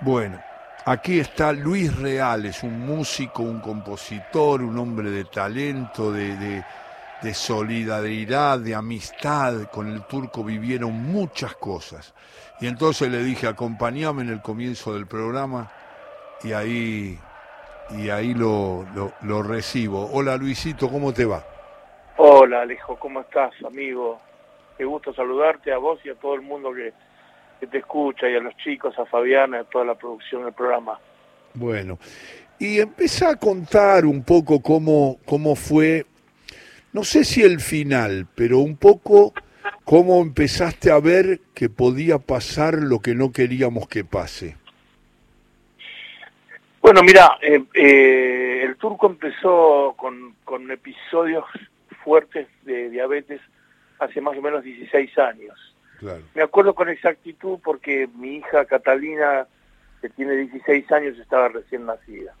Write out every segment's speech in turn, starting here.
Bueno, aquí está Luis Reales, un músico, un compositor, un hombre de talento, de, solidaridad, de amistad. Con el turco vivieron muchas cosas. Y entonces le dije, acompáñame en el comienzo del programa y ahí, y ahí lo, lo recibo. Hola Luisito, ¿cómo te va? Hola Alejo, ¿cómo estás, amigo? Qué gusto saludarte a vos y a todo el mundo que que te escucha y a los chicos, a Fabiana, a toda la producción del programa. Bueno, y empecé a contar un poco cómo, cómo fue, no sé si el final, pero un poco cómo empezaste a ver que podía pasar lo que no queríamos que pase. Bueno, mira, eh, eh, el turco empezó con, con episodios fuertes de diabetes hace más o menos 16 años. Me acuerdo con exactitud porque mi hija Catalina, que tiene 16 años, estaba recién nacida.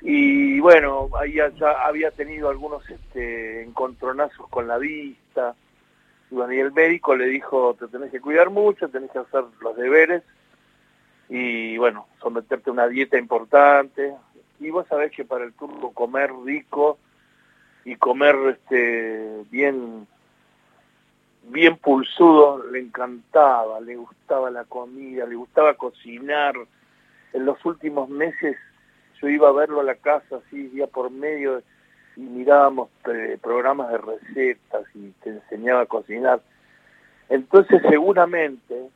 Y bueno, ahí ya había tenido algunos este, encontronazos con la vista. Y, y el médico le dijo, te tenés que cuidar mucho, tenés que hacer los deberes y bueno, someterte a una dieta importante. Y vos sabés que para el turco comer rico y comer este, bien bien pulsudo, le encantaba, le gustaba la comida, le gustaba cocinar. En los últimos meses yo iba a verlo a la casa así día por medio y mirábamos eh, programas de recetas y te enseñaba a cocinar. Entonces seguramente,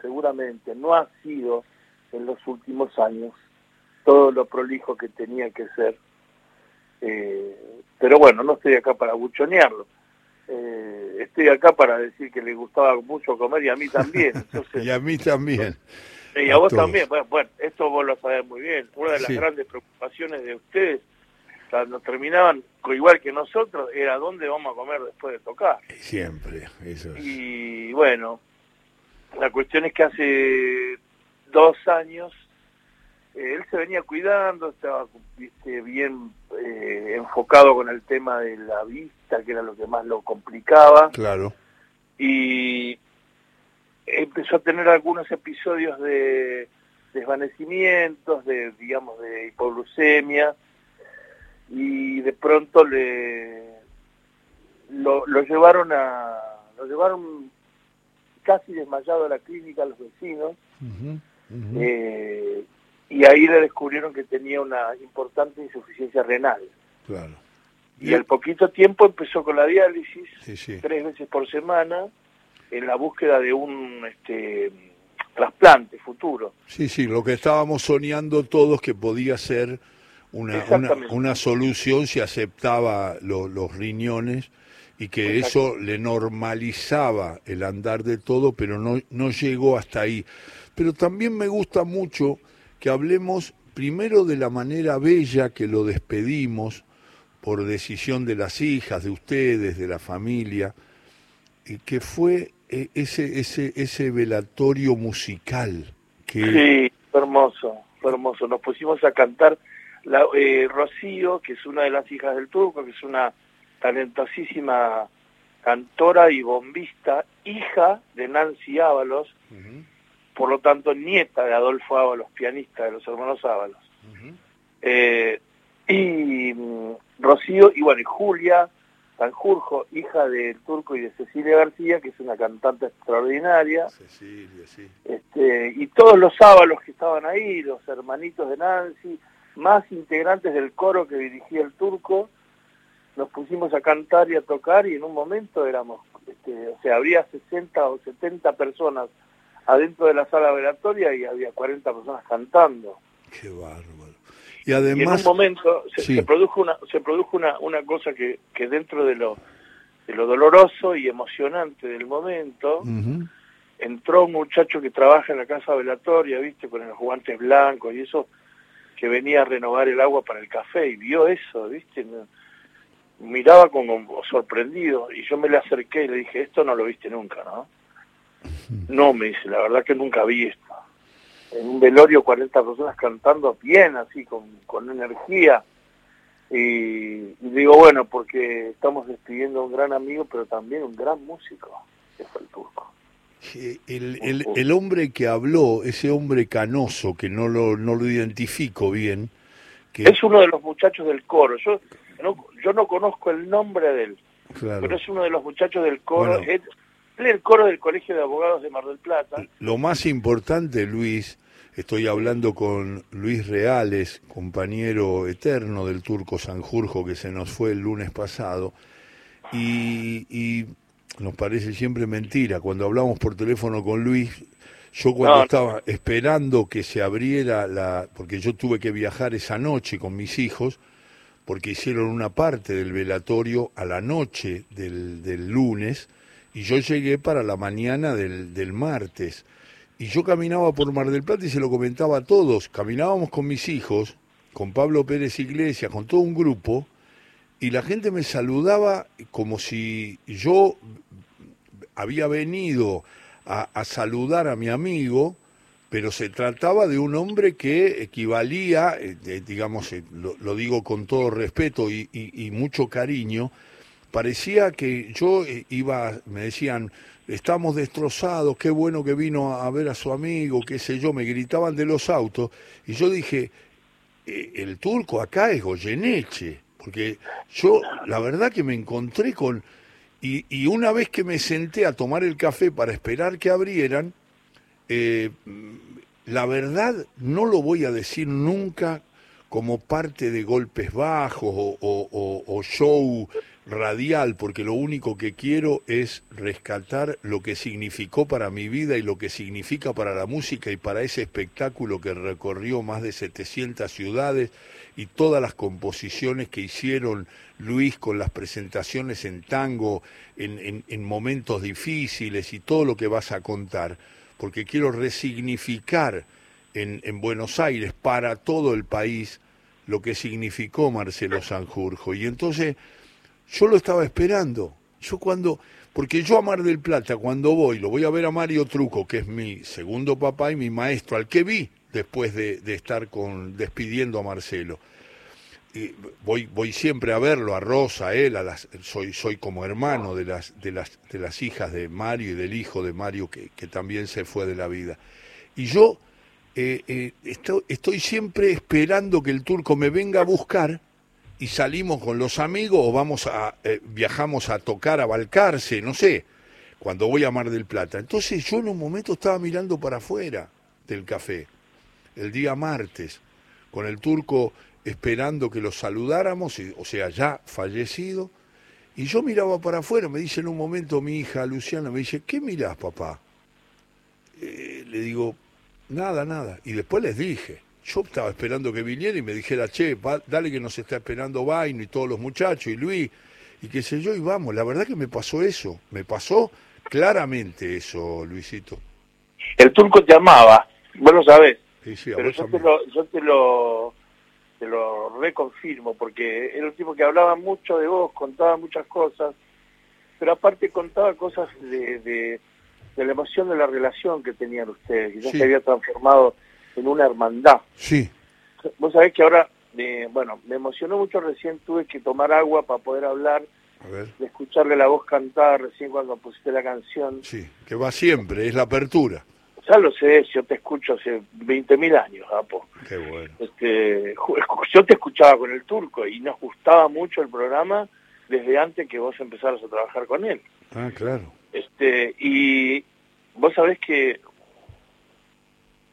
seguramente no ha sido en los últimos años todo lo prolijo que tenía que ser. Eh, pero bueno, no estoy acá para buchonearlo eh, estoy acá para decir que le gustaba mucho comer y a mí también. y a mí también. Y a, vos también. Bueno, esto vos lo sabés muy bien. Una de las grandes preocupaciones de ustedes, cuando terminaban igual que nosotros, era dónde vamos a comer después de tocar. Siempre, eso Y bueno, la cuestión es que hace dos años eh, él se venía cuidando, estaba bien eh, enfocado con el tema de la vista, que era lo que más lo complicaba. Claro. Y empezó a tener algunos episodios de desvanecimientos, de digamos de hipoglucemia y de pronto le lo, llevaron a lo llevaron casi desmayado a la clínica a los vecinos eh, y ahí le descubrieron que tenía una importante insuficiencia renal. Claro. Y, al poquito tiempo empezó con la diálisis, tres veces por semana, en la búsqueda de un este, trasplante futuro. Sí, sí, lo que estábamos soñando todos que podía ser una, una, solución si aceptaba los riñones y que eso le normalizaba el andar de todo, pero no, no llegó hasta ahí. Pero también me gusta mucho que hablemos primero de la manera bella que lo despedimos por decisión de las hijas, de ustedes, de la familia, y que fue eh, ese, ese, ese velatorio musical. Que... Sí, fue hermoso, fue hermoso. Nos pusimos a cantar la, eh, Rocío, que es una de las hijas del turco, que es una talentosísima cantora y bombista, hija de Nancy Ábalos, por lo tanto nieta de Adolfo Ábalos, pianista de los hermanos Ábalos. Eh, y mm, Rocío, y bueno, y Julia Sanjurjo, hija del turco y de Cecilia García, que es una cantante extraordinaria. Cecilia, sí. Este, y todos los Ábalos que estaban ahí, los hermanitos de Nancy, más integrantes del coro que dirigía el turco, nos pusimos a cantar y a tocar y en un momento éramos, este, o sea, habría 60 o 70 personas adentro de la sala velatoria y había 40 personas cantando. Qué bárbaro. Y además... en un momento se, produjo una se produjo una, una cosa que, que dentro de lo, de lo doloroso y emocionante del momento, entró un muchacho que trabaja en la casa velatoria, viste, con los guantes blancos y eso, que venía a renovar el agua para el café y vio eso, viste, miraba como sorprendido y yo me le acerqué y le dije, esto no lo viste nunca, ¿no? No, me dice, la verdad que nunca vi esto. En un velorio 40 personas cantando bien, así, con, con energía. Y, digo, bueno, porque estamos despidiendo a un gran amigo, pero también un gran músico, que fue el turco. El, el, el, hombre que habló, ese hombre canoso, que no lo, no lo identifico bien. Que... Es uno de los muchachos del coro. Yo no, yo no conozco el nombre de él, pero es uno de los muchachos del coro. es, el coro del Colegio de Abogados de Mar del Plata. Lo más importante, Luis, estoy hablando con Luis Reales, compañero eterno del turco Sanjurjo, que se nos fue el lunes pasado, y, y nos parece siempre mentira. Cuando hablamos por teléfono con Luis, yo cuando estaba esperando que se abriera la... porque yo tuve que viajar esa noche con mis hijos, porque hicieron una parte del velatorio a la noche del, del lunes, y yo llegué para la mañana del, del martes. Y yo caminaba por Mar del Plata y se lo comentaba a todos. Caminábamos con mis hijos, con Pablo Pérez Iglesias, con todo un grupo, y la gente me saludaba como si yo había venido a, saludar a mi amigo, pero se trataba de un hombre que equivalía, eh, digamos, eh, lo, digo con todo respeto y, y, mucho cariño, parecía que yo eh, iba, me decían, estamos destrozados, qué bueno que vino a ver a su amigo, qué sé yo, me gritaban de los autos, y yo dije, el turco acá es Goyeneche. Porque yo, la verdad que me encontré con... Y, una vez que me senté a tomar el café para esperar que abrieran, eh, la verdad no lo voy a decir nunca como parte de golpes bajos o, o show radial, porque lo único que quiero es rescatar lo que significó para mi vida y lo que significa para la música y para ese espectáculo que recorrió más de 700 ciudades y todas las composiciones que hicieron Luis con las presentaciones en tango, en, en, momentos difíciles y todo lo que vas a contar, porque quiero resignificar en, en Buenos Aires para todo el país lo que significó Marcelo Sanjurjo. Y entonces yo lo estaba esperando. Yo cuando, porque yo a Mar del Plata, cuando voy, lo voy a ver a Mario Truco, que es mi segundo papá y mi maestro, al que vi después de, estar con, despidiendo a Marcelo. Y voy, voy siempre a verlo, a Rosa, a él, a las, soy, soy como hermano de las, de, las, de las hijas de Mario y del hijo de Mario que, que también se fue de la vida. Y yo eh, eh, estoy, estoy siempre esperando que el turco me venga a buscar y salimos con los amigos o vamos a eh, viajamos a tocar a Balcarce, no sé, cuando voy a Mar del Plata. Entonces yo en un momento estaba mirando para afuera del café, el día martes, con el turco esperando que lo saludáramos, o sea, ya fallecido, y yo miraba para afuera, me dice en un momento mi hija Luciana, me dice, ¿qué mirás, papá? Eh, le digo, nada, nada. Y después les dije, yo estaba esperando que viniera y me dijera, che, dale que nos está esperando Vaino y todos los muchachos y Luis, y qué sé yo, y vamos, la verdad que me pasó eso, me pasó claramente eso, Luisito. El turco te amaba, vos lo sabés, pero yo te, lo, yo te lo, te lo reconfirmo, porque era un tipo que hablaba mucho de vos, contaba muchas cosas, pero aparte contaba cosas de, de, la emoción de la relación que tenían ustedes, que ya se había transformado en una hermandad. Sí. Vos sabés que ahora, eh, bueno, me emocionó mucho, recién tuve que tomar agua para poder hablar, de escucharle la voz cantar recién cuando pusiste la canción. Sí, que va siempre, es la apertura. Ya lo sé, yo te escucho hace 20.000 años, Apo. Qué bueno. Este, yo te escuchaba con el turco y nos gustaba mucho el programa desde antes que vos empezaras a trabajar con él. Ah, claro. Este, y vos sabés que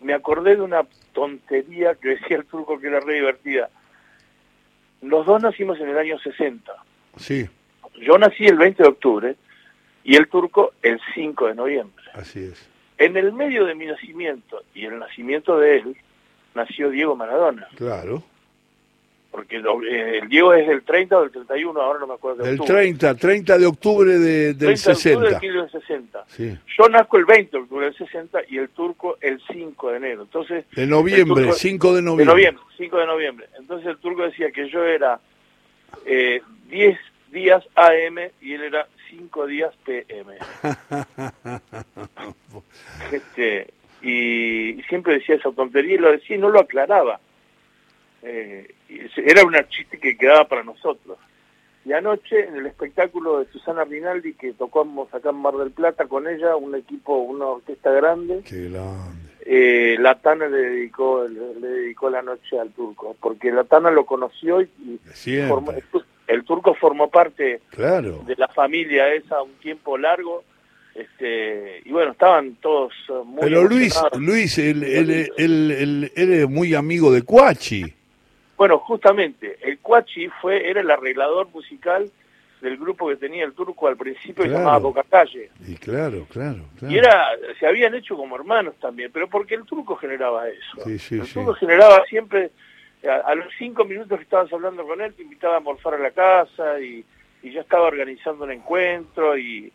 me acordé de una tontería que decía el turco que era re divertida. Los dos nacimos en el año 60. Sí. Yo nací el 20 de octubre y el turco el 5 de noviembre. Así es. En el medio de mi nacimiento y el nacimiento de él, nació Diego Maradona. Claro porque eh, el Diego es del 30 o del 31, ahora no me acuerdo. Del 30, 30 de octubre de, del 60. De octubre del 60. Sí. Yo nazco el 20 de octubre del 60 y el turco el 5 de enero. Entonces, de noviembre, 5 de noviembre. De noviembre, 5 de noviembre. Entonces el turco decía que yo era eh, 10 días AM y él era 5 días PM. este, y, y siempre decía esa tontería y lo decía y no lo aclaraba. Eh, era un chiste que quedaba para nosotros. Y anoche en el espectáculo de Susana Rinaldi que tocamos acá en Mar del Plata con ella, un equipo, una orquesta grande. Qué grande. Eh, la Tana le dedicó, le, dedicó la noche al turco, porque la Tana lo conoció y, el turco formó parte claro. de la familia esa un tiempo largo. Este, y bueno, estaban todos eh, muy Pero Luis, Luis, él, él, él, es muy amigo de Cuachi. Bueno, justamente, el Cuachi fue, era el arreglador musical del grupo que tenía el turco al principio que se llamaba Boca Calle. Y claro, claro, Y era, se habían hecho como hermanos también, pero porque el turco generaba eso. Sí, sí, el turco generaba siempre, a, los cinco minutos que estabas hablando con él, te invitaba a morfar a la casa y, y ya estaba organizando un encuentro y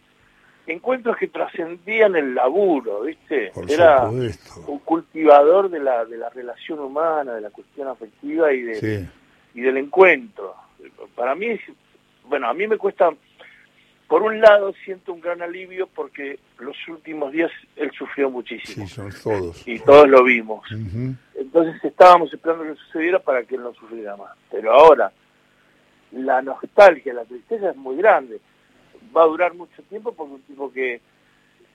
encuentros que trascendían el laburo, ¿viste? Era un cultivador de la, de la relación humana, de la cuestión afectiva y, de, y del encuentro. Para mí, bueno, a mí me cuesta, por un lado siento un gran alivio porque los últimos días él sufrió muchísimo. Sí, son todos. Y todos lo vimos. Entonces estábamos esperando que sucediera para que él no sufriera más. Pero ahora, la nostalgia, la tristeza es muy grande va a durar mucho tiempo porque un tipo que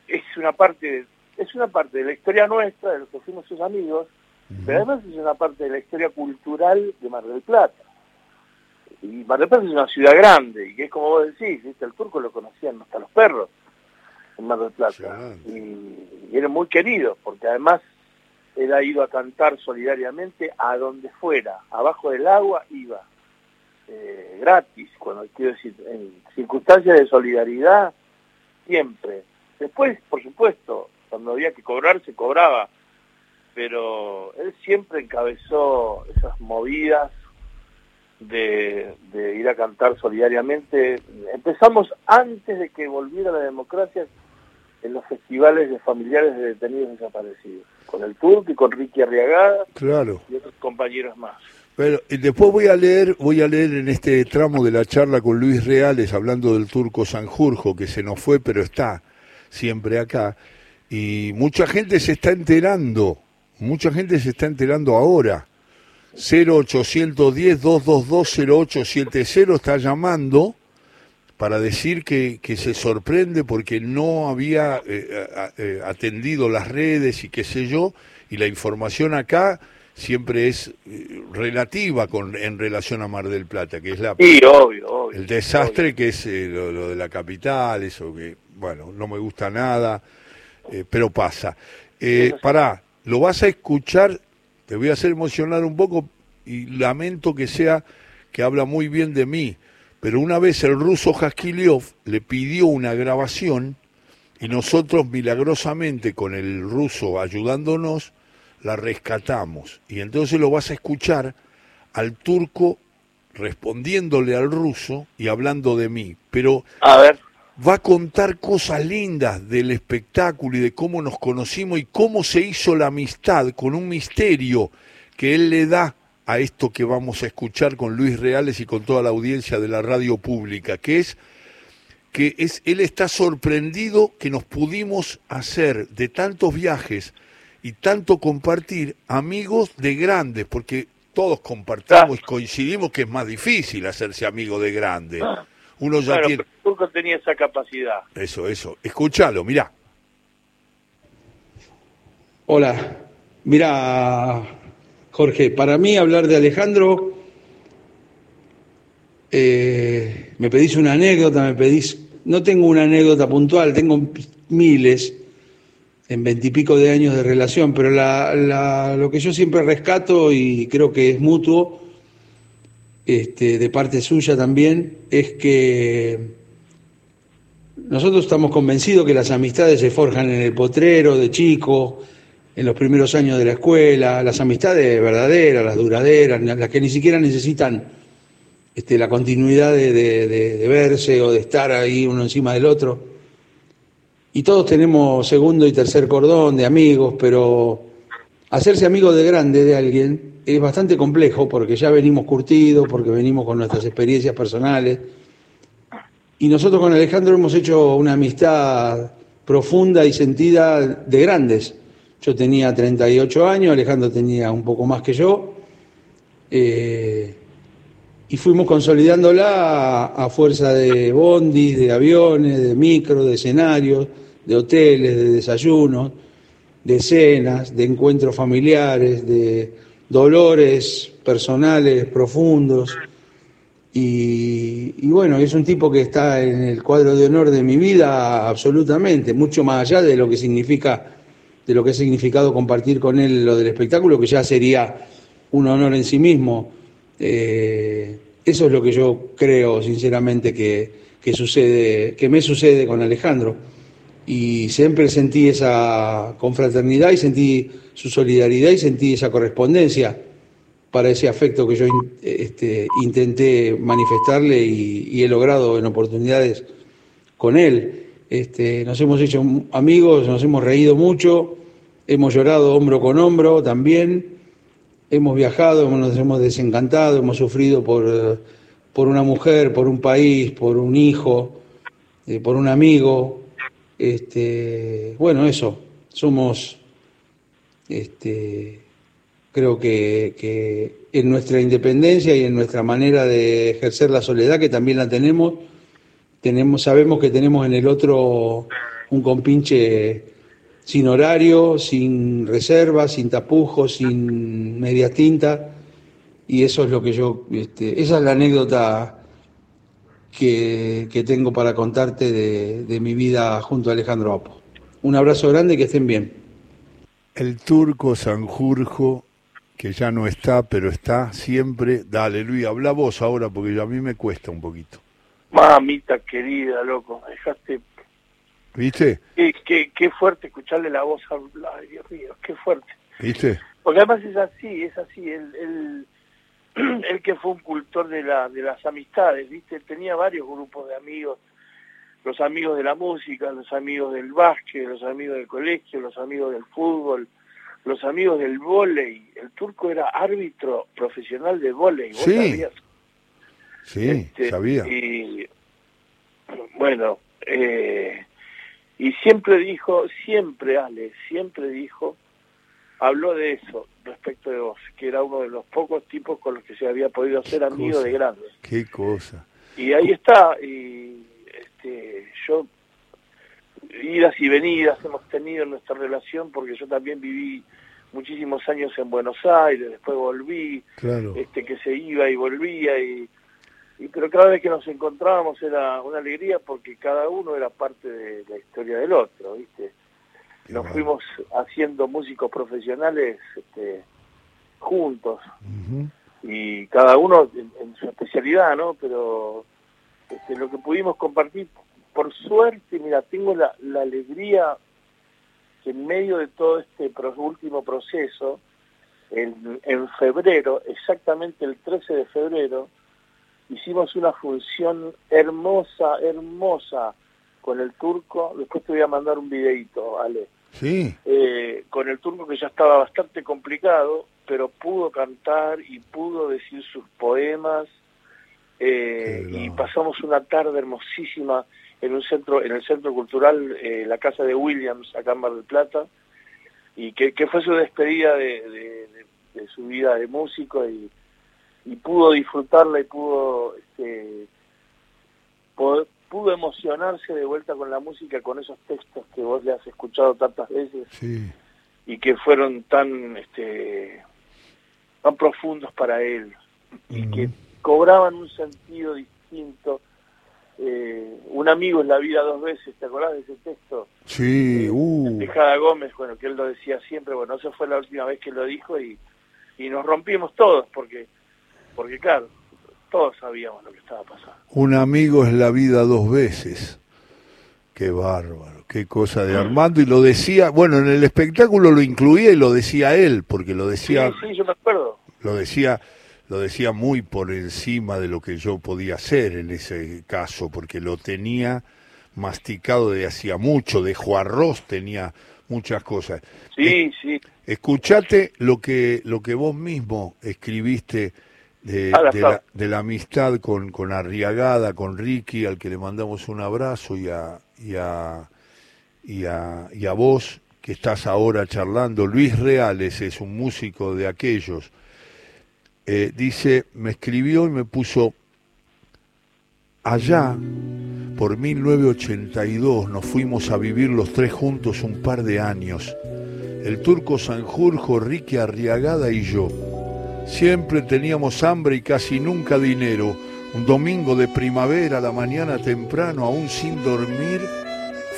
es una parte es una parte de la historia nuestra, de los que fuimos sus amigos, pero además es una parte de la historia cultural de Mar del Plata. Y Mar del Plata es una ciudad grande, y que es como vos decís, el turco lo conocían hasta los perros en Mar del Plata. Y, y era muy querido, porque además él ha ido a cantar solidariamente a donde fuera, abajo del agua iba eh, gratis, cuando quiero decir, en circunstancias de solidaridad, siempre. Después, por supuesto, cuando había que cobrar, se cobraba, pero él siempre encabezó esas movidas de, de ir a cantar solidariamente. Empezamos antes de que volviera la democracia en los festivales de familiares de detenidos desaparecidos, con el Turco y con Ricky Arriagada claro. y otros compañeros más. Pero después voy a leer, voy a leer en este tramo de la charla con Luis Reales hablando del turco Sanjurjo que se nos fue pero está siempre acá y mucha gente se está enterando, mucha gente se está enterando ahora. 0810 222 0870 está llamando para decir que, que, se sorprende porque no había eh, eh, atendido las redes y qué sé yo, y la información acá siempre es eh, relativa con en relación a Mar del Plata, que es la obvio, el desastre que es eh, lo, de la capital, eso que, bueno, no me gusta nada, eh, pero pasa. Eh, pará, lo vas a escuchar, te voy a hacer emocionar un poco y lamento que sea que habla muy bien de mí, pero una vez el ruso Jaskiliov le pidió una grabación y nosotros milagrosamente con el ruso ayudándonos, la rescatamos. Y entonces lo vas a escuchar al turco respondiéndole al ruso y hablando de mí. Pero a ver. va a contar cosas lindas del espectáculo y de cómo nos conocimos y cómo se hizo la amistad con un misterio que él le da a esto que vamos a escuchar con Luis Reales y con toda la audiencia de la radio pública, que es que es, él está sorprendido que nos pudimos hacer de tantos viajes y tanto compartir amigos de grandes, porque todos compartimos y coincidimos que es más difícil hacerse amigo de grandes. Ah. Uno ya tiene... Turco tenía esa capacidad. Eso, eso. Escúchalo, mirá. Hola. Mira, Jorge, para mí hablar de Alejandro, eh, me pedís una anécdota, me pedís... No tengo una anécdota puntual, tengo miles en veintipico de años de relación, pero lo que yo siempre rescato y creo que es mutuo, este, de parte suya también, es que nosotros estamos convencidos que las amistades se forjan en el potrero, de chico, en los primeros años de la escuela, las amistades verdaderas, las duraderas, las que ni siquiera necesitan este, la continuidad de verse o de estar ahí uno encima del otro y todos tenemos segundo y tercer cordón de amigos, pero hacerse amigo de grande de alguien es bastante complejo porque ya venimos curtidos, porque venimos con nuestras experiencias personales. Y nosotros con Alejandro hemos hecho una amistad profunda y sentida de grandes. Yo tenía 38 años, Alejandro tenía un poco más que yo. Eh, y fuimos consolidándola a, fuerza de bondis, de aviones, de micros, de escenarios, de hoteles, de desayunos, de cenas, de encuentros familiares, de dolores personales profundos. Y, y, bueno, es un tipo que está en el cuadro de honor de mi vida absolutamente, mucho más allá de lo que significa, de lo que ha significado compartir con él lo del espectáculo, que ya sería un honor en sí mismo eh, eso es lo que yo creo, sinceramente, que, sucede, que me sucede con Alejandro. Y siempre sentí esa confraternidad y sentí su solidaridad y sentí esa correspondencia para ese afecto que yo este, intenté manifestarle y, he logrado en oportunidades con él. Este, nos hemos hecho amigos, nos hemos reído mucho, hemos llorado hombro con hombro también hemos viajado, nos hemos desencantado, hemos sufrido por, por una mujer, por un país, por un hijo, eh, por un amigo. Este, bueno, eso, somos, este, creo que, en nuestra independencia y en nuestra manera de ejercer la soledad, que también la tenemos sabemos que tenemos en el otro un compinche sin horario, sin reserva, sin tapujos, sin media tinta. Y eso es lo que yo, este, esa es la anécdota que, tengo para contarte de, mi vida junto a Alejandro Apo. Un abrazo grande y que estén bien. El turco Sanjurjo, que ya no está, pero está siempre. Dale, Luis, habla vos ahora porque a mí me cuesta un poquito. Mamita querida, loco, dejaste ¿Viste? Qué, qué, fuerte escucharle la voz hablar, Dios mío, qué fuerte. ¿Viste? Porque además es así, es así, el, el, que fue un cultor de, la, de las amistades, ¿viste? Tenía varios grupos de amigos, los amigos de la música, los amigos del básquet, los amigos del colegio, los amigos del fútbol, los amigos del vóley. El turco era árbitro profesional de vóley, ¿vos sí. sabías? Sí, este, sabía. Y bueno, eh, y siempre dijo, siempre Ale, siempre dijo, habló de eso respecto de vos, que era uno de los pocos tipos con los que se había podido hacer amigo de grandes. Qué cosa. Y ahí está, y este, yo, idas y venidas hemos tenido en nuestra relación, porque yo también viví muchísimos años en Buenos Aires, después volví, este que se iba y volvía y y pero cada vez que nos encontrábamos era una alegría porque cada uno era parte de la historia del otro, ¿viste? Nos fuimos haciendo músicos profesionales este, juntos y cada uno en, su especialidad, ¿no? Pero este, lo que pudimos compartir, por suerte, mira, tengo la, la alegría que en medio de todo este último proceso, en, en febrero, exactamente el 13 de febrero, hicimos una función hermosa, hermosa con el turco. Después te voy a mandar un videito, Ale. Sí. Eh, con el turco que ya estaba bastante complicado, pero pudo cantar y pudo decir sus poemas. Eh, y pasamos una tarde hermosísima en un centro, en el centro cultural, eh, la casa de Williams, acá en Mar del Plata, y que, fue su despedida de, de su vida de músico y, y pudo disfrutarla y pudo, este, pudo, emocionarse de vuelta con la música, con esos textos que vos le has escuchado tantas veces y que fueron tan, este, tan profundos para él y que cobraban un sentido distinto. Eh, un amigo en la vida dos veces, ¿te acordás de ese texto? Sí, eh, uh. De Jada Gómez, bueno, que él lo decía siempre, bueno, esa fue la última vez que lo dijo y, y nos rompimos todos porque porque claro, todos sabíamos lo que estaba pasando. Un amigo es la vida dos veces. Qué bárbaro, qué cosa de Armando. Y lo decía, bueno, en el espectáculo lo incluía y lo decía él, porque lo decía... Sí, yo me acuerdo. Lo decía, lo decía muy por encima de lo que yo podía hacer en ese caso, porque lo tenía masticado de hacía mucho, de Juarros tenía muchas cosas. Sí, sí. Escuchate lo que, lo que vos mismo escribiste de, de, la, amistad con, con Arriagada, con Ricky, al que le mandamos un abrazo, y a, y a, y a, y a vos, que estás ahora charlando. Luis Reales es un músico de aquellos. eh, dice, me escribió y me puso, allá, por 1982, nos fuimos a vivir los tres juntos un par de años. El turco Sanjurjo, Ricky Arriagada y yo. Siempre teníamos hambre y casi nunca dinero. Un domingo de primavera, a la mañana temprano, aún sin dormir,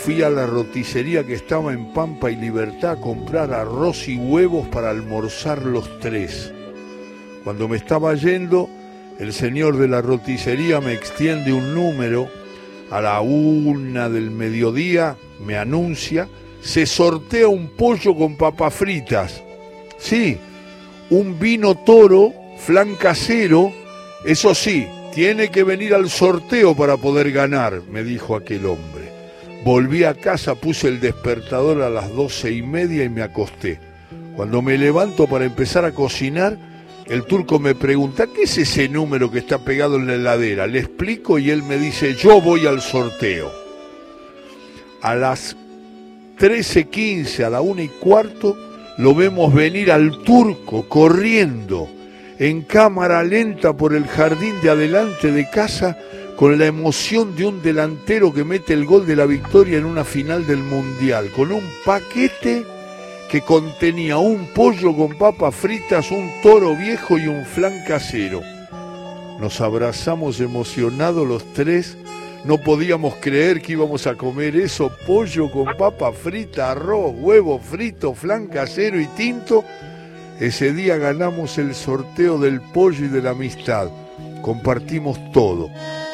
fui a la roticería que estaba en Pampa y Libertad a comprar arroz y huevos para almorzar los tres. Cuando me estaba yendo, el señor de la roticería me extiende un número. A la una del mediodía me anuncia, se sortea un pollo con papas fritas. Sí, un vino toro, flan casero, eso sí, tiene que venir al sorteo para poder ganar, me dijo aquel hombre. Volví a casa, puse el despertador a las doce y media y me acosté. Cuando me levanto para empezar a cocinar, el turco me pregunta, ¿qué es ese número que está pegado en la heladera? Le explico y él me dice, yo voy al sorteo. A las 13.15, a la una y cuarto, lo vemos venir al turco corriendo en cámara lenta por el jardín de adelante de casa con la emoción de un delantero que mete el gol de la victoria en una final del Mundial, con un paquete que contenía un pollo con papas fritas, un toro viejo y un flan casero. Nos abrazamos emocionados los tres, no podíamos creer que íbamos a comer eso, pollo con papa frita, arroz, huevo frito, flan casero y tinto. Ese día ganamos el sorteo del pollo y de la amistad. Compartimos todo,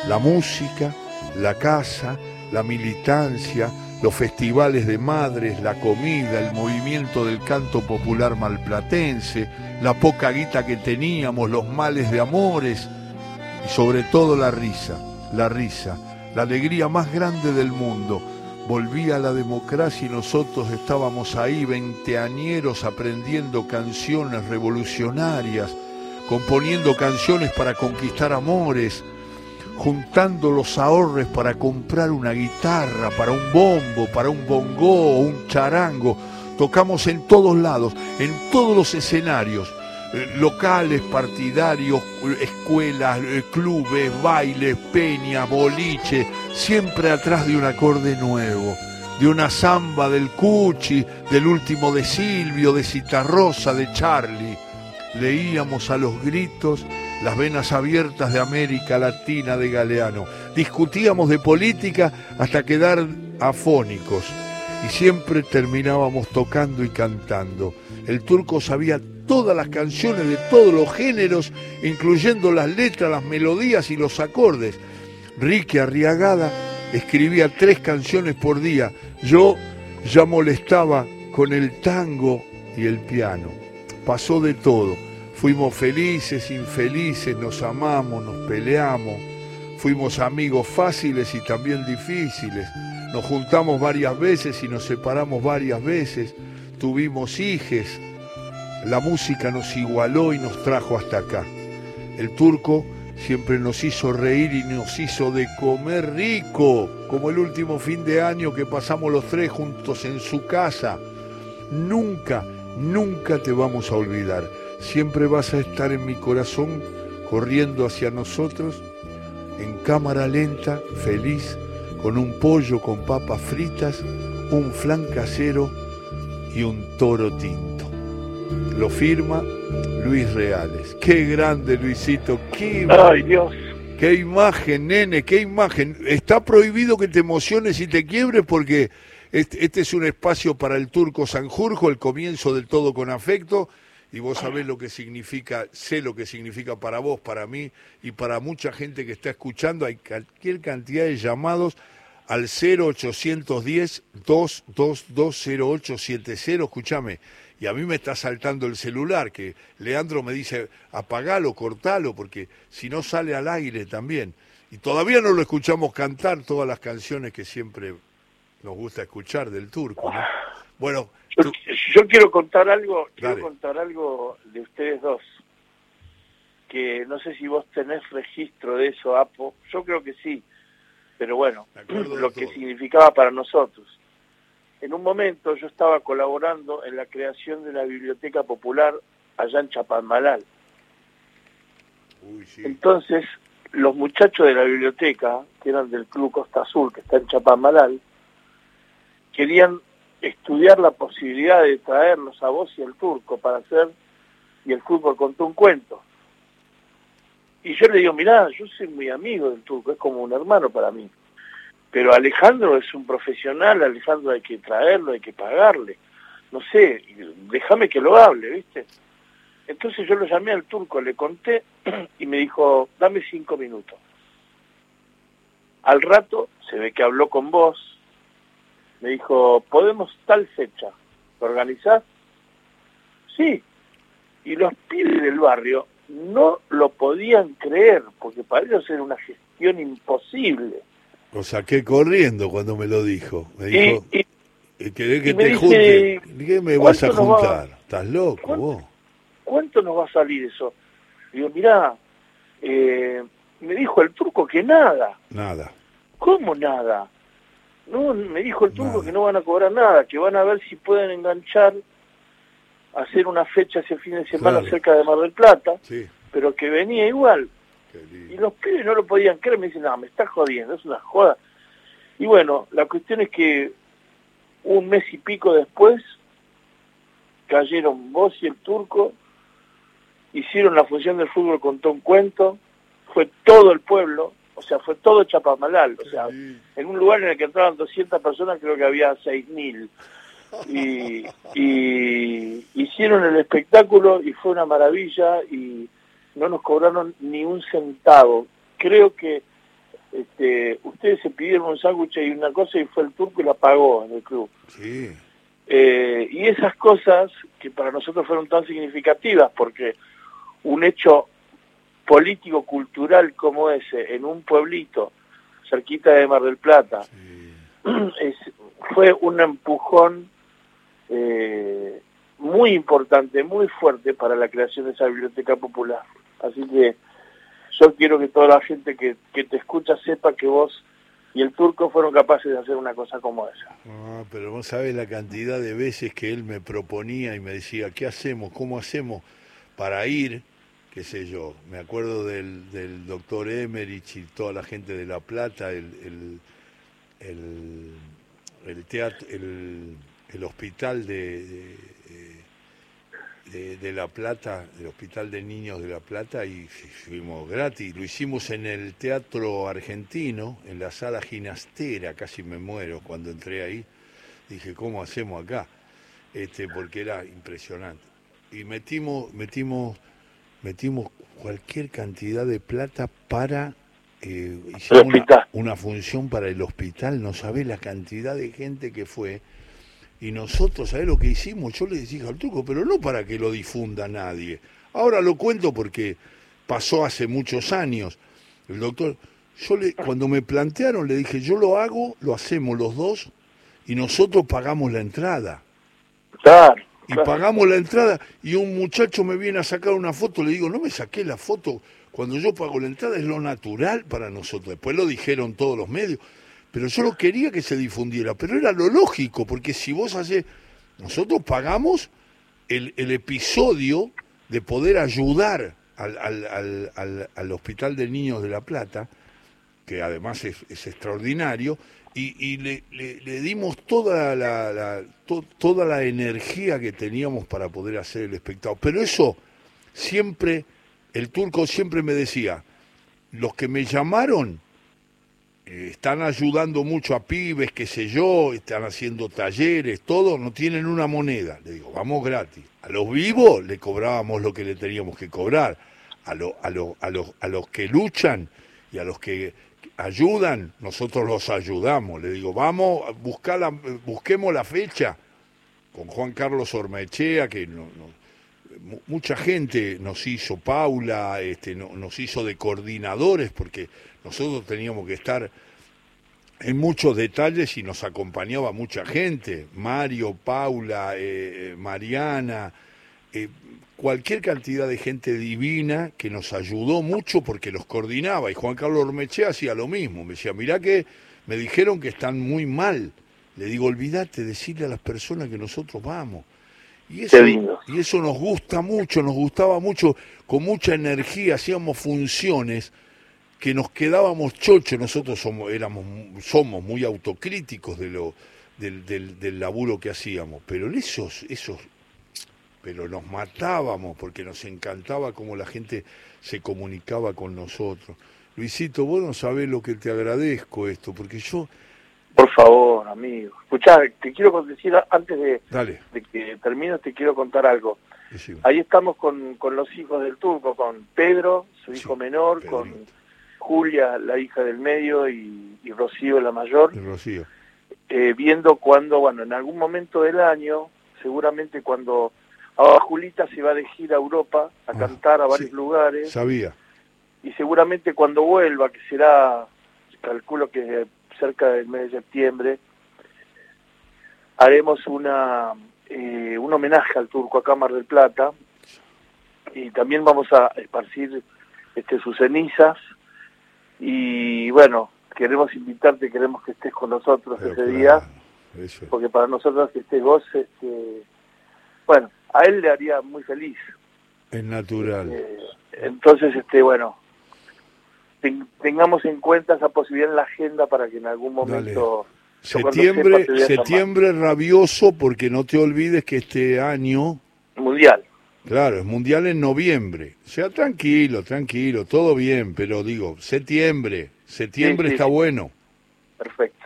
la música, la casa, la militancia, los festivales de madres, la comida, el movimiento del canto popular malplatense, la poca guita que teníamos, los males de amores y sobre todo la risa, la risa, la alegría más grande del mundo. Volvía la democracia y nosotros estábamos ahí, veinteañeros, aprendiendo canciones revolucionarias, componiendo canciones para conquistar amores, juntando los ahorros para comprar una guitarra, para un bombo, para un bongo, un charango. Tocamos en todos lados, en todos los escenarios, locales, partidarios, escuelas, eh, clubes, bailes, peña, boliche, siempre atrás de un acorde nuevo, de una samba del Cuchi, del último de Silvio, de Citarrosa, de Charlie. Leíamos a los gritos las venas abiertas de América Latina de Galeano. Discutíamos de política hasta quedar afónicos y siempre terminábamos tocando y cantando. El turco sabía todas las canciones de todos los géneros, incluyendo las letras, las melodías y los acordes. Ricky Arriagada escribía tres canciones por día. Yo ya molestaba con el tango y el piano. Pasó de todo Fuimos felices, infelices, nos amamos, nos peleamos, fuimos amigos fáciles y también difíciles, nos juntamos varias veces y nos separamos varias veces, tuvimos hijes, la música nos igualó y nos trajo hasta acá. El turco siempre nos hizo reír y nos hizo de comer rico, como el último fin de año que pasamos los tres juntos en su casa. Nunca, nunca te vamos a olvidar siempre vas a estar en mi corazón corriendo hacia nosotros en cámara lenta, feliz, con un pollo con papas fritas, un flan casero y un toro tinto. Lo firma Luis Reales. Qué grande, Luisito. Qué, Ay, Dios. Qué imagen, nene, qué imagen. Está prohibido que te emociones y te quiebres porque este, este es un espacio para el turco Sanjurjo, el comienzo del todo con afecto y vos sabés lo que significa, sé lo que significa para vos, para mí y para mucha gente que está escuchando. Hay cualquier cantidad de llamados al 0810 2220870. Escúchame, y a mí me está saltando el celular, que Leandro me dice, apagalo, cortalo, porque si no sale al aire también. Y todavía no lo escuchamos cantar todas las canciones que siempre nos gusta escuchar del turco. Bueno, yo, quiero contar algo, quiero contar algo de ustedes dos, que no sé si vos tenés registro de eso, Apo, yo creo que sí, pero bueno, lo que significaba para nosotros. En un momento yo estaba colaborando en la creación de una biblioteca popular allá en Chapadmalal. Entonces, los muchachos de la biblioteca, que eran del Club Costa Azul, que está en Chapamalal, querían estudiar la posibilidad de traernos a vos y el turco para hacer, y el fútbol contó un cuento. Y yo le digo, mirá, yo soy muy amigo del turco, es como un hermano para mí. Pero Alejandro es un profesional, Alejandro hay que traerlo, hay que pagarle. No sé, déjame que lo hable, ¿viste? Entonces yo lo llamé al turco, le conté y me dijo, dame cinco minutos. Al rato se ve que habló con vos, me dijo, podemos tal fecha, ¿lo organizás? Sí. Y los pibes del barrio no lo podían creer, porque para ellos era una gestión imposible. Lo saqué corriendo cuando me lo dijo. Me dijo, y, eh, ¿querés que te junte? ¿Qué me vas a juntar? ¿Estás loco vos? ¿Cuánto nos va a salir eso? Digo, mirá, eh, me dijo el turco que nada. Nada. ¿Cómo nada? No, me dijo el turco que no van a cobrar nada, que van a ver si pueden enganchar, hacer una fecha ese fin de semana cerca de Mar del Plata, pero que venía igual. Y los pibes no lo podían creer, me dicen, no, me está jodiendo, es una joda. Y bueno, la cuestión es que un mes y pico después cayeron vos y el turco, hicieron la función del fútbol, contó un cuento, fue todo el pueblo, o sea, fue todo Chapamalal, o sea, en un lugar en el que entraban 200 personas creo que había 6.000. Y, y hicieron el espectáculo y fue una maravilla y no nos cobraron ni un centavo. Creo que este, ustedes se pidieron un sándwich y una cosa y fue el turco y la pagó en el club. Eh, y esas cosas que para nosotros fueron tan significativas porque un hecho político-cultural como ese en un pueblito cerquita de Mar del Plata, fue un empujón eh, muy importante, muy fuerte para la creación de esa biblioteca popular. Así que yo quiero que toda la gente que, que te escucha sepa que vos y el turco fueron capaces de hacer una cosa como esa. Ah, pero vos sabés la cantidad de veces que él me proponía y me decía, ¿qué hacemos? ¿Cómo hacemos para ir? qué sé yo, me acuerdo del, del doctor Emerich y toda la gente de La Plata, el, el, el, teatro, el, el hospital de, La Plata, el hospital de niños de La Plata, y fuimos gratis. Lo hicimos en el Teatro Argentino, en la sala ginastera, casi me muero cuando entré ahí. Dije, ¿cómo hacemos acá? Este, porque era impresionante. Y metimos, metimos metimos cualquier cantidad de plata para eh, una, función para el hospital, no sabés la cantidad de gente que fue. Y nosotros, ¿sabés lo que hicimos? Yo le dije al truco, pero no para que lo difunda nadie. Ahora lo cuento porque pasó hace muchos años. El doctor, yo le, cuando me plantearon, le dije, yo lo hago, lo hacemos los dos y nosotros pagamos la entrada. Claro y pagamos la entrada y un muchacho me viene a sacar una foto, le digo, no me saqué la foto, cuando yo pago la entrada es lo natural para nosotros, después lo dijeron todos los medios, pero yo lo quería que se difundiera, pero era lo lógico, porque si vos haces, nosotros pagamos el, el episodio de poder ayudar al, al, al, al, Hospital de Niños de La Plata, que además es, es extraordinario, y, le, le, dimos toda la, toda la energía que teníamos para poder hacer el espectáculo. Pero eso siempre, el turco siempre me decía, los que me llamaron eh, están ayudando mucho a pibes, qué sé yo, están haciendo talleres, todo, no tienen una moneda. Le digo, vamos gratis. A los vivos le cobrábamos lo que le teníamos que cobrar. A, a, a, los, a los que luchan y a los que ayudan, nosotros los ayudamos. Le digo, vamos, la, busquemos la fecha con Juan Carlos Ormechea, que mucha gente nos hizo, Paula, este, nos hizo de coordinadores, porque nosotros teníamos que estar en muchos detalles y nos acompañaba mucha gente, Mario, Paula, eh, Mariana, eh, cualquier cantidad de gente divina que nos ayudó mucho porque los coordinaba. Y Juan Carlos Ormechea hacía lo mismo. Me decía, mirá que me dijeron que están muy mal. Le digo, olvídate, decirle a las personas que nosotros vamos. Y eso, y eso nos gusta mucho, nos gustaba mucho, con mucha energía, hacíamos funciones que nos quedábamos chochos, nosotros somos, éramos, somos muy autocríticos de lo, del, del, del laburo que hacíamos, pero esos, esos, pero nos matábamos porque nos encantaba cómo la gente se comunicaba con nosotros. Luisito, vos no sabés lo que te agradezco esto, porque yo por favor, amigo. Escuchá, te quiero decir, antes de, que termines, te quiero contar algo. Ahí estamos con, con, los hijos del turco, con Pedro, su hijo menor, con Julia, la hija del medio, y, Rocío, la mayor. Rocío. Eh, viendo cuando, bueno, en algún momento del año, seguramente cuando ahora Julita se va de gira a Europa a ah, cantar a varios lugares. Sabía. Y seguramente cuando vuelva, que será, calculo que cerca del mes de septiembre, haremos una eh, un homenaje al turco acá Mar del Plata y también vamos a esparcir este, sus cenizas y bueno, queremos invitarte, queremos que estés con nosotros ese día, porque para nosotros que estés vos, este, bueno, a él le haría muy feliz. Es natural. Eh, entonces, este, bueno, tengamos en cuenta esa posibilidad en la agenda para que en algún momento... Septiembre, septiembre rabioso porque no te olvides que este año... Mundial. Claro, es mundial en noviembre. O sea, tranquilo, tranquilo, todo bien, pero digo, septiembre, septiembre está bueno. Perfecto.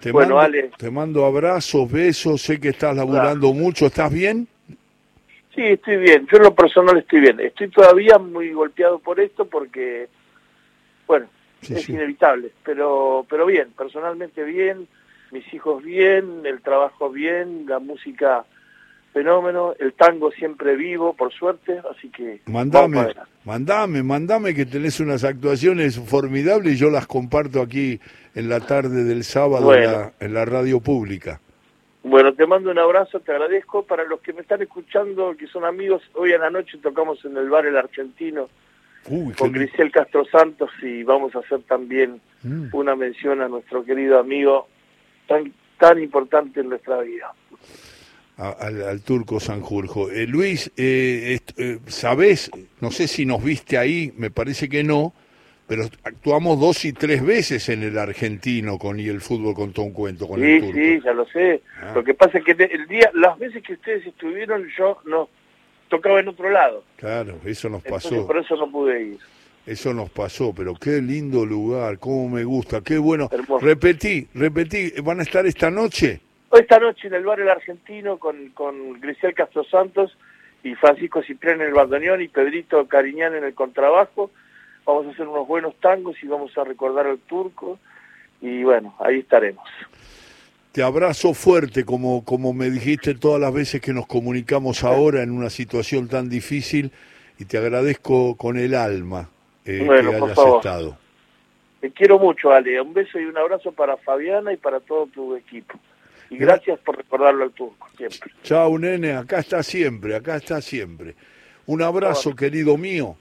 Te, bueno, mando, te mando abrazos, besos, sé que estás laburando mucho, ¿estás bien? Sí, estoy bien, yo en lo personal estoy bien. Estoy todavía muy golpeado por esto porque bueno, es inevitable, pero, pero bien, personalmente bien, mis hijos bien, el trabajo bien, la música fenómeno, el tango siempre vivo, por suerte, así que... Mandame, mandame, mandame que tenés unas actuaciones formidables y yo las comparto aquí en la tarde del sábado en, la, en la radio pública. Bueno, te mando un abrazo, te agradezco. Para los que me están escuchando, que son amigos, hoy en la noche tocamos en el bar El Argentino con Grisel Castro Santos y vamos a hacer también mm. una mención a nuestro querido amigo tan, tan importante en nuestra vida. Al, turco Sanjurjo. Eh, Luis, eh, eh, ¿sabés? No sé si nos viste ahí, me parece que no, pero actuamos dos y tres veces en el argentino con y el fútbol contó un cuento con el turco. Sí, ya lo sé. Ah. Lo que pasa es que el día, las veces que ustedes estuvieron, yo no tocaba en otro lado. Claro, eso nos pasó. por eso no pude ir. Eso nos pasó, pero qué lindo lugar, cómo me gusta, qué bueno. Repetí, repetí, ¿van a estar esta noche? Esta noche en el barrio El Argentino con, con Grisel Castro Santos y Francisco Ciprián en el bandoneón y Pedrito Cariñán en el contrabajo. Vamos a hacer unos buenos tangos y vamos a recordar al turco y bueno, ahí estaremos. Te abrazo fuerte, como, como me dijiste todas las veces que nos comunicamos ahora en una situación tan difícil, y te agradezco con el alma eh, que hayas estado. Te quiero mucho, Ale. Un beso y un abrazo para Fabiana y para todo tu equipo. Y gracias por recordarlo al turco, siempre. Chao, nene. Acá está siempre, acá está siempre. Un abrazo, querido mío.